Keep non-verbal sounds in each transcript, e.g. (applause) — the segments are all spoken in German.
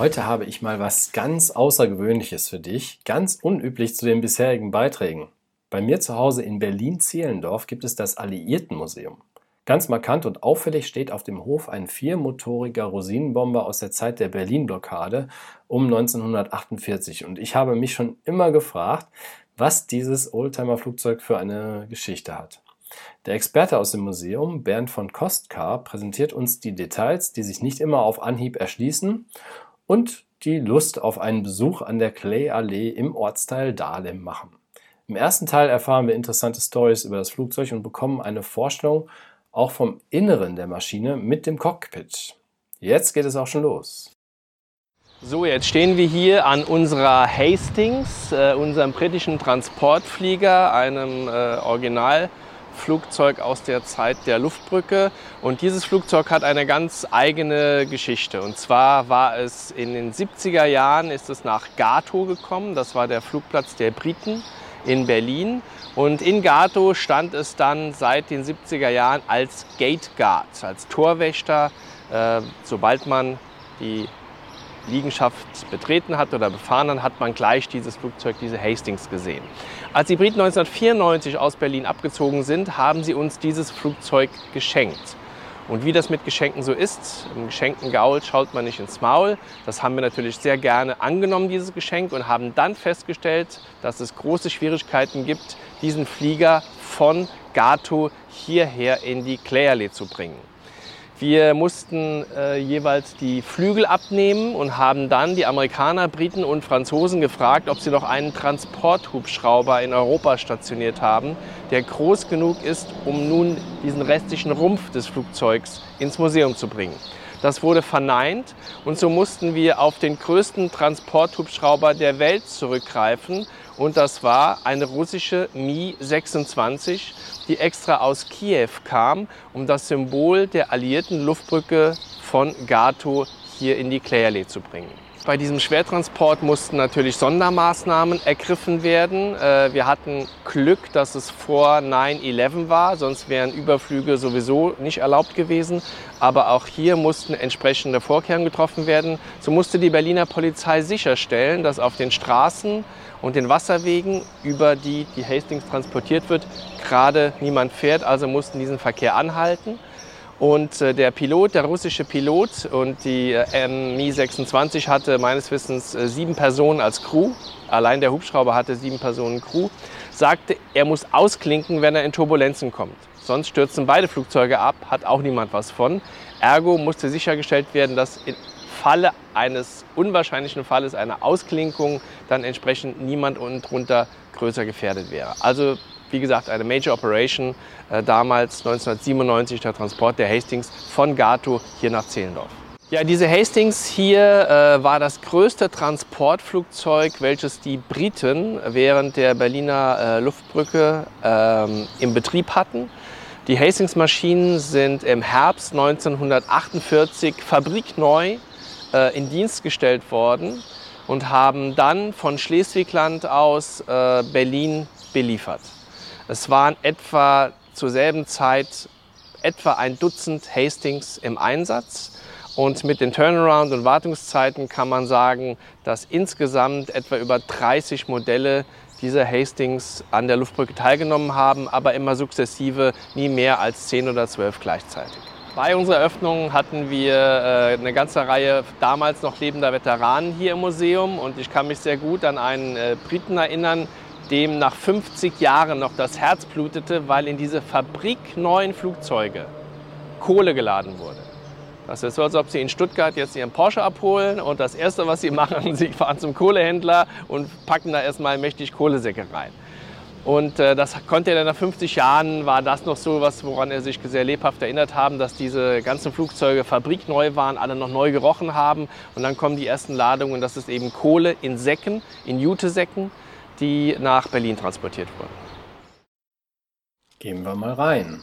Heute habe ich mal was ganz Außergewöhnliches für dich, ganz unüblich zu den bisherigen Beiträgen. Bei mir zu Hause in Berlin-Zehlendorf gibt es das Alliiertenmuseum. Ganz markant und auffällig steht auf dem Hof ein viermotoriger Rosinenbomber aus der Zeit der Berlin-Blockade um 1948. Und ich habe mich schon immer gefragt, was dieses Oldtimer-Flugzeug für eine Geschichte hat. Der Experte aus dem Museum, Bernd von Kostka, präsentiert uns die Details, die sich nicht immer auf Anhieb erschließen und die Lust auf einen Besuch an der Clay-Allee im Ortsteil Dahlem machen. Im ersten Teil erfahren wir interessante Stories über das Flugzeug und bekommen eine Vorstellung auch vom Inneren der Maschine mit dem Cockpit. Jetzt geht es auch schon los. So, jetzt stehen wir hier an unserer Hastings, äh, unserem britischen Transportflieger, einem äh, Originalflugzeug aus der Zeit der Luftbrücke. Und dieses Flugzeug hat eine ganz eigene Geschichte. Und zwar war es in den 70er Jahren, ist es nach Gato gekommen. Das war der Flugplatz der Briten in Berlin. Und in Gato stand es dann seit den 70er Jahren als Gate Guard, als Torwächter. Äh, sobald man die Liegenschaft betreten hat oder befahren hat, hat man gleich dieses Flugzeug, diese Hastings gesehen. Als die Briten 1994 aus Berlin abgezogen sind, haben sie uns dieses Flugzeug geschenkt. Und wie das mit Geschenken so ist, im geschenkten Gaul schaut man nicht ins Maul. Das haben wir natürlich sehr gerne angenommen, dieses Geschenk, und haben dann festgestellt, dass es große Schwierigkeiten gibt, diesen Flieger von Gato hierher in die Clairley zu bringen. Wir mussten äh, jeweils die Flügel abnehmen und haben dann die Amerikaner, Briten und Franzosen gefragt, ob sie noch einen Transporthubschrauber in Europa stationiert haben, der groß genug ist, um nun diesen restlichen Rumpf des Flugzeugs ins Museum zu bringen. Das wurde verneint und so mussten wir auf den größten Transporthubschrauber der Welt zurückgreifen und das war eine russische Mi-26, die extra aus Kiew kam, um das Symbol der alliierten Luftbrücke von Gato hier in die Clairley zu bringen. Bei diesem Schwertransport mussten natürlich Sondermaßnahmen ergriffen werden. Äh, wir hatten Glück, dass es vor 9-11 war, sonst wären Überflüge sowieso nicht erlaubt gewesen. Aber auch hier mussten entsprechende Vorkehrungen getroffen werden. So musste die Berliner Polizei sicherstellen, dass auf den Straßen und den Wasserwegen, über die die Hastings transportiert wird, gerade niemand fährt. Also mussten diesen Verkehr anhalten. Und äh, der Pilot, der russische Pilot und die äh, Mi-26 hatte meines Wissens äh, sieben Personen als Crew. Allein der Hubschrauber hatte sieben Personen Crew. Sagte, er muss ausklinken, wenn er in Turbulenzen kommt. Sonst stürzen beide Flugzeuge ab, hat auch niemand was von. Ergo musste sichergestellt werden, dass im Falle eines unwahrscheinlichen Falles einer Ausklinkung dann entsprechend niemand unten drunter größer gefährdet wäre. Also wie gesagt, eine Major Operation, äh, damals 1997 der Transport der Hastings von Gato hier nach Zehlendorf. Ja, diese Hastings hier äh, war das größte Transportflugzeug, welches die Briten während der Berliner äh, Luftbrücke ähm, im Betrieb hatten. Die Hastings-Maschinen sind im Herbst 1948 fabrikneu äh, in Dienst gestellt worden und haben dann von Schleswigland aus äh, Berlin beliefert. Es waren etwa zur selben Zeit etwa ein Dutzend Hastings im Einsatz. Und mit den Turnaround- und Wartungszeiten kann man sagen, dass insgesamt etwa über 30 Modelle dieser Hastings an der Luftbrücke teilgenommen haben, aber immer sukzessive nie mehr als 10 oder 12 gleichzeitig. Bei unserer Eröffnung hatten wir äh, eine ganze Reihe damals noch lebender Veteranen hier im Museum und ich kann mich sehr gut an einen äh, Briten erinnern, dem nach 50 Jahren noch das Herz blutete, weil in diese fabrikneuen Flugzeuge Kohle geladen wurde. Das ist so, als ob Sie in Stuttgart jetzt Ihren Porsche abholen und das Erste, was Sie (laughs) machen, Sie fahren zum Kohlehändler und packen da erstmal mächtig Kohlesäcke rein. Und äh, das konnte er dann nach 50 Jahren, war das noch so was, woran er sich sehr lebhaft erinnert haben, dass diese ganzen Flugzeuge fabrikneu waren, alle noch neu gerochen haben. Und dann kommen die ersten Ladungen das ist eben Kohle in Säcken, in Jutesäcken, die nach Berlin transportiert wurden. Gehen wir mal rein.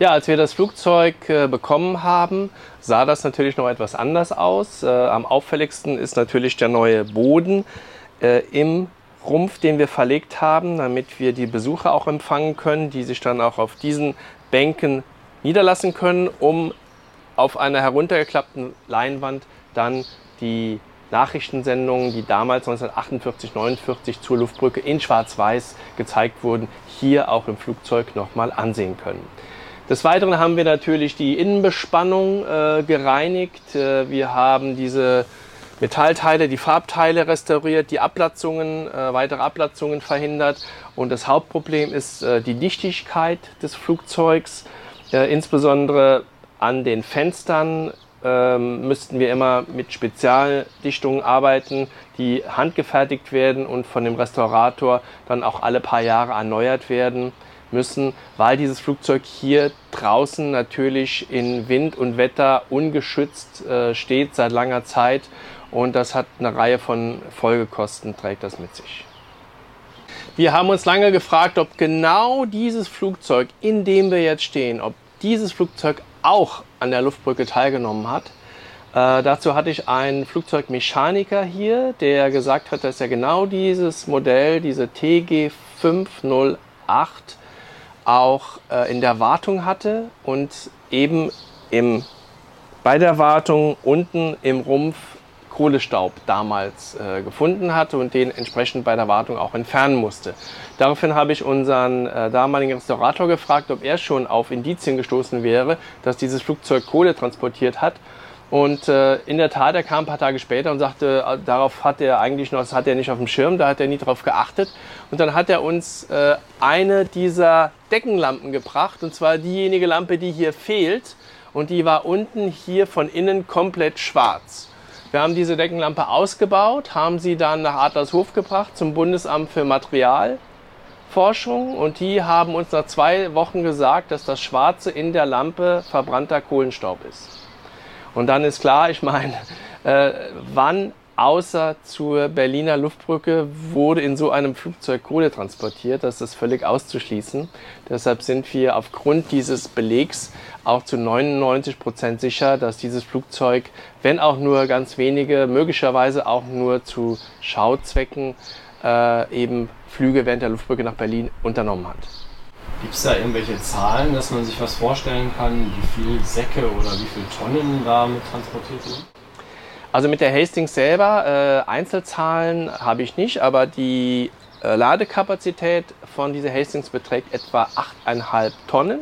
Ja, als wir das Flugzeug äh, bekommen haben, sah das natürlich noch etwas anders aus. Äh, am auffälligsten ist natürlich der neue Boden äh, im Rumpf, den wir verlegt haben, damit wir die Besucher auch empfangen können, die sich dann auch auf diesen Bänken niederlassen können, um auf einer heruntergeklappten Leinwand dann die Nachrichtensendungen, die damals 1948, 49 zur Luftbrücke in Schwarz-Weiß gezeigt wurden, hier auch im Flugzeug nochmal ansehen können. Des Weiteren haben wir natürlich die Innenbespannung äh, gereinigt. Äh, wir haben diese Metallteile, die Farbteile restauriert, die Ablatzungen, äh, weitere Ablatzungen verhindert. Und das Hauptproblem ist äh, die Dichtigkeit des Flugzeugs, äh, insbesondere an den Fenstern ähm, müssten wir immer mit Spezialdichtungen arbeiten, die handgefertigt werden und von dem Restaurator dann auch alle paar Jahre erneuert werden müssen, weil dieses Flugzeug hier draußen natürlich in Wind und Wetter ungeschützt äh, steht seit langer Zeit und das hat eine Reihe von Folgekosten, trägt das mit sich. Wir haben uns lange gefragt, ob genau dieses Flugzeug, in dem wir jetzt stehen, ob dieses Flugzeug auch an der Luftbrücke teilgenommen hat. Äh, dazu hatte ich einen Flugzeugmechaniker hier, der gesagt hat, dass er genau dieses Modell, diese TG 508, auch äh, in der Wartung hatte und eben im, bei der Wartung unten im Rumpf Kohlestaub damals äh, gefunden hatte und den entsprechend bei der Wartung auch entfernen musste. Daraufhin habe ich unseren äh, damaligen Restaurator gefragt, ob er schon auf Indizien gestoßen wäre, dass dieses Flugzeug Kohle transportiert hat. Und äh, in der Tat, er kam ein paar Tage später und sagte, äh, darauf hat er eigentlich noch, das hat er nicht auf dem Schirm, da hat er nie drauf geachtet. Und dann hat er uns äh, eine dieser Deckenlampen gebracht, und zwar diejenige Lampe, die hier fehlt. Und die war unten hier von innen komplett schwarz. Wir haben diese Deckenlampe ausgebaut, haben sie dann nach Adlershof gebracht zum Bundesamt für Materialforschung und die haben uns nach zwei Wochen gesagt, dass das Schwarze in der Lampe verbrannter Kohlenstaub ist. Und dann ist klar, ich meine, äh, wann außer zur Berliner Luftbrücke wurde in so einem Flugzeug Kohle transportiert. Das ist völlig auszuschließen. Deshalb sind wir aufgrund dieses Belegs auch zu 99 Prozent sicher, dass dieses Flugzeug, wenn auch nur ganz wenige, möglicherweise auch nur zu Schauzwecken, äh, eben Flüge während der Luftbrücke nach Berlin unternommen hat. Gibt es da irgendwelche Zahlen, dass man sich was vorstellen kann, wie viele Säcke oder wie viele Tonnen damit transportiert werden? Also mit der Hastings selber, äh, Einzelzahlen habe ich nicht, aber die äh, Ladekapazität von dieser Hastings beträgt etwa 8,5 Tonnen.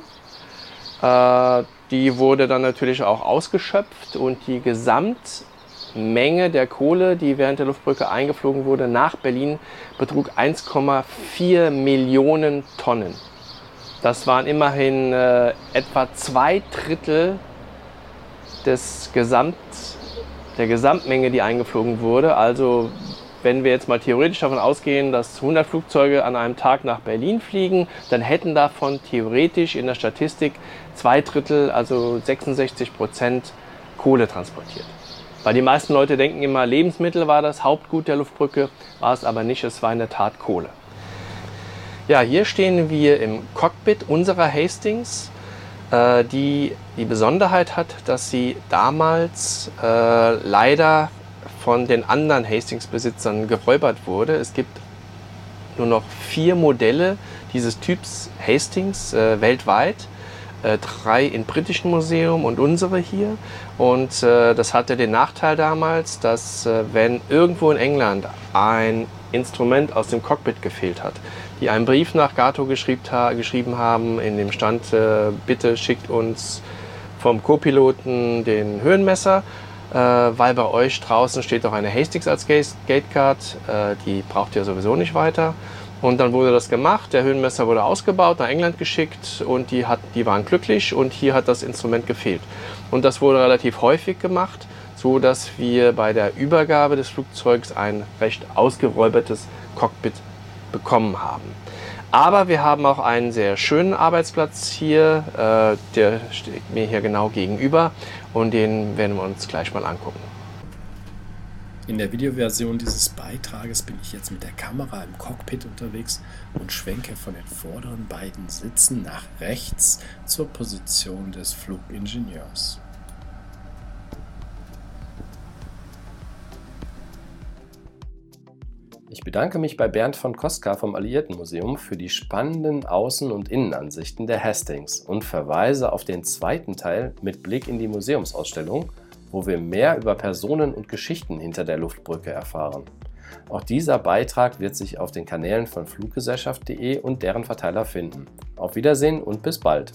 Äh, die wurde dann natürlich auch ausgeschöpft und die Gesamtmenge der Kohle, die während der Luftbrücke eingeflogen wurde, nach Berlin betrug 1,4 Millionen Tonnen. Das waren immerhin äh, etwa zwei Drittel des Gesamt der Gesamtmenge, die eingeflogen wurde. Also wenn wir jetzt mal theoretisch davon ausgehen, dass 100 Flugzeuge an einem Tag nach Berlin fliegen, dann hätten davon theoretisch in der Statistik zwei Drittel, also 66 Prozent Kohle transportiert. Weil die meisten Leute denken immer, Lebensmittel war das Hauptgut der Luftbrücke, war es aber nicht, es war in der Tat Kohle. Ja, hier stehen wir im Cockpit unserer Hastings äh, die die Besonderheit hat, dass sie damals äh, leider von den anderen Hastings-Besitzern geräubert wurde. Es gibt nur noch vier Modelle dieses Typs Hastings äh, weltweit. Äh, drei im britischen Museum und unsere hier. Und äh, das hatte den Nachteil damals, dass äh, wenn irgendwo in England ein Instrument aus dem Cockpit gefehlt hat, die einen Brief nach Gato geschrieben haben, in dem stand, äh, bitte schickt uns vom Co-Piloten den Höhenmesser, äh, weil bei euch draußen steht auch eine Hastings als Gatecard, äh, die braucht ihr sowieso nicht weiter. Und dann wurde das gemacht, der Höhenmesser wurde ausgebaut, nach England geschickt und die, hat, die waren glücklich und hier hat das Instrument gefehlt. Und das wurde relativ häufig gemacht, so dass wir bei der Übergabe des Flugzeugs ein recht ausgeräubertes Cockpit bekommen haben. Aber wir haben auch einen sehr schönen Arbeitsplatz hier, äh, der steht mir hier genau gegenüber und den werden wir uns gleich mal angucken. In der Videoversion dieses Beitrages bin ich jetzt mit der Kamera im Cockpit unterwegs und schwenke von den vorderen beiden Sitzen nach rechts zur Position des Flugingenieurs. Ich bedanke mich bei Bernd von Koska vom Alliiertenmuseum für die spannenden Außen- und Innenansichten der Hastings und verweise auf den zweiten Teil mit Blick in die Museumsausstellung, wo wir mehr über Personen und Geschichten hinter der Luftbrücke erfahren. Auch dieser Beitrag wird sich auf den Kanälen von fluggesellschaft.de und deren Verteiler finden. Auf Wiedersehen und bis bald!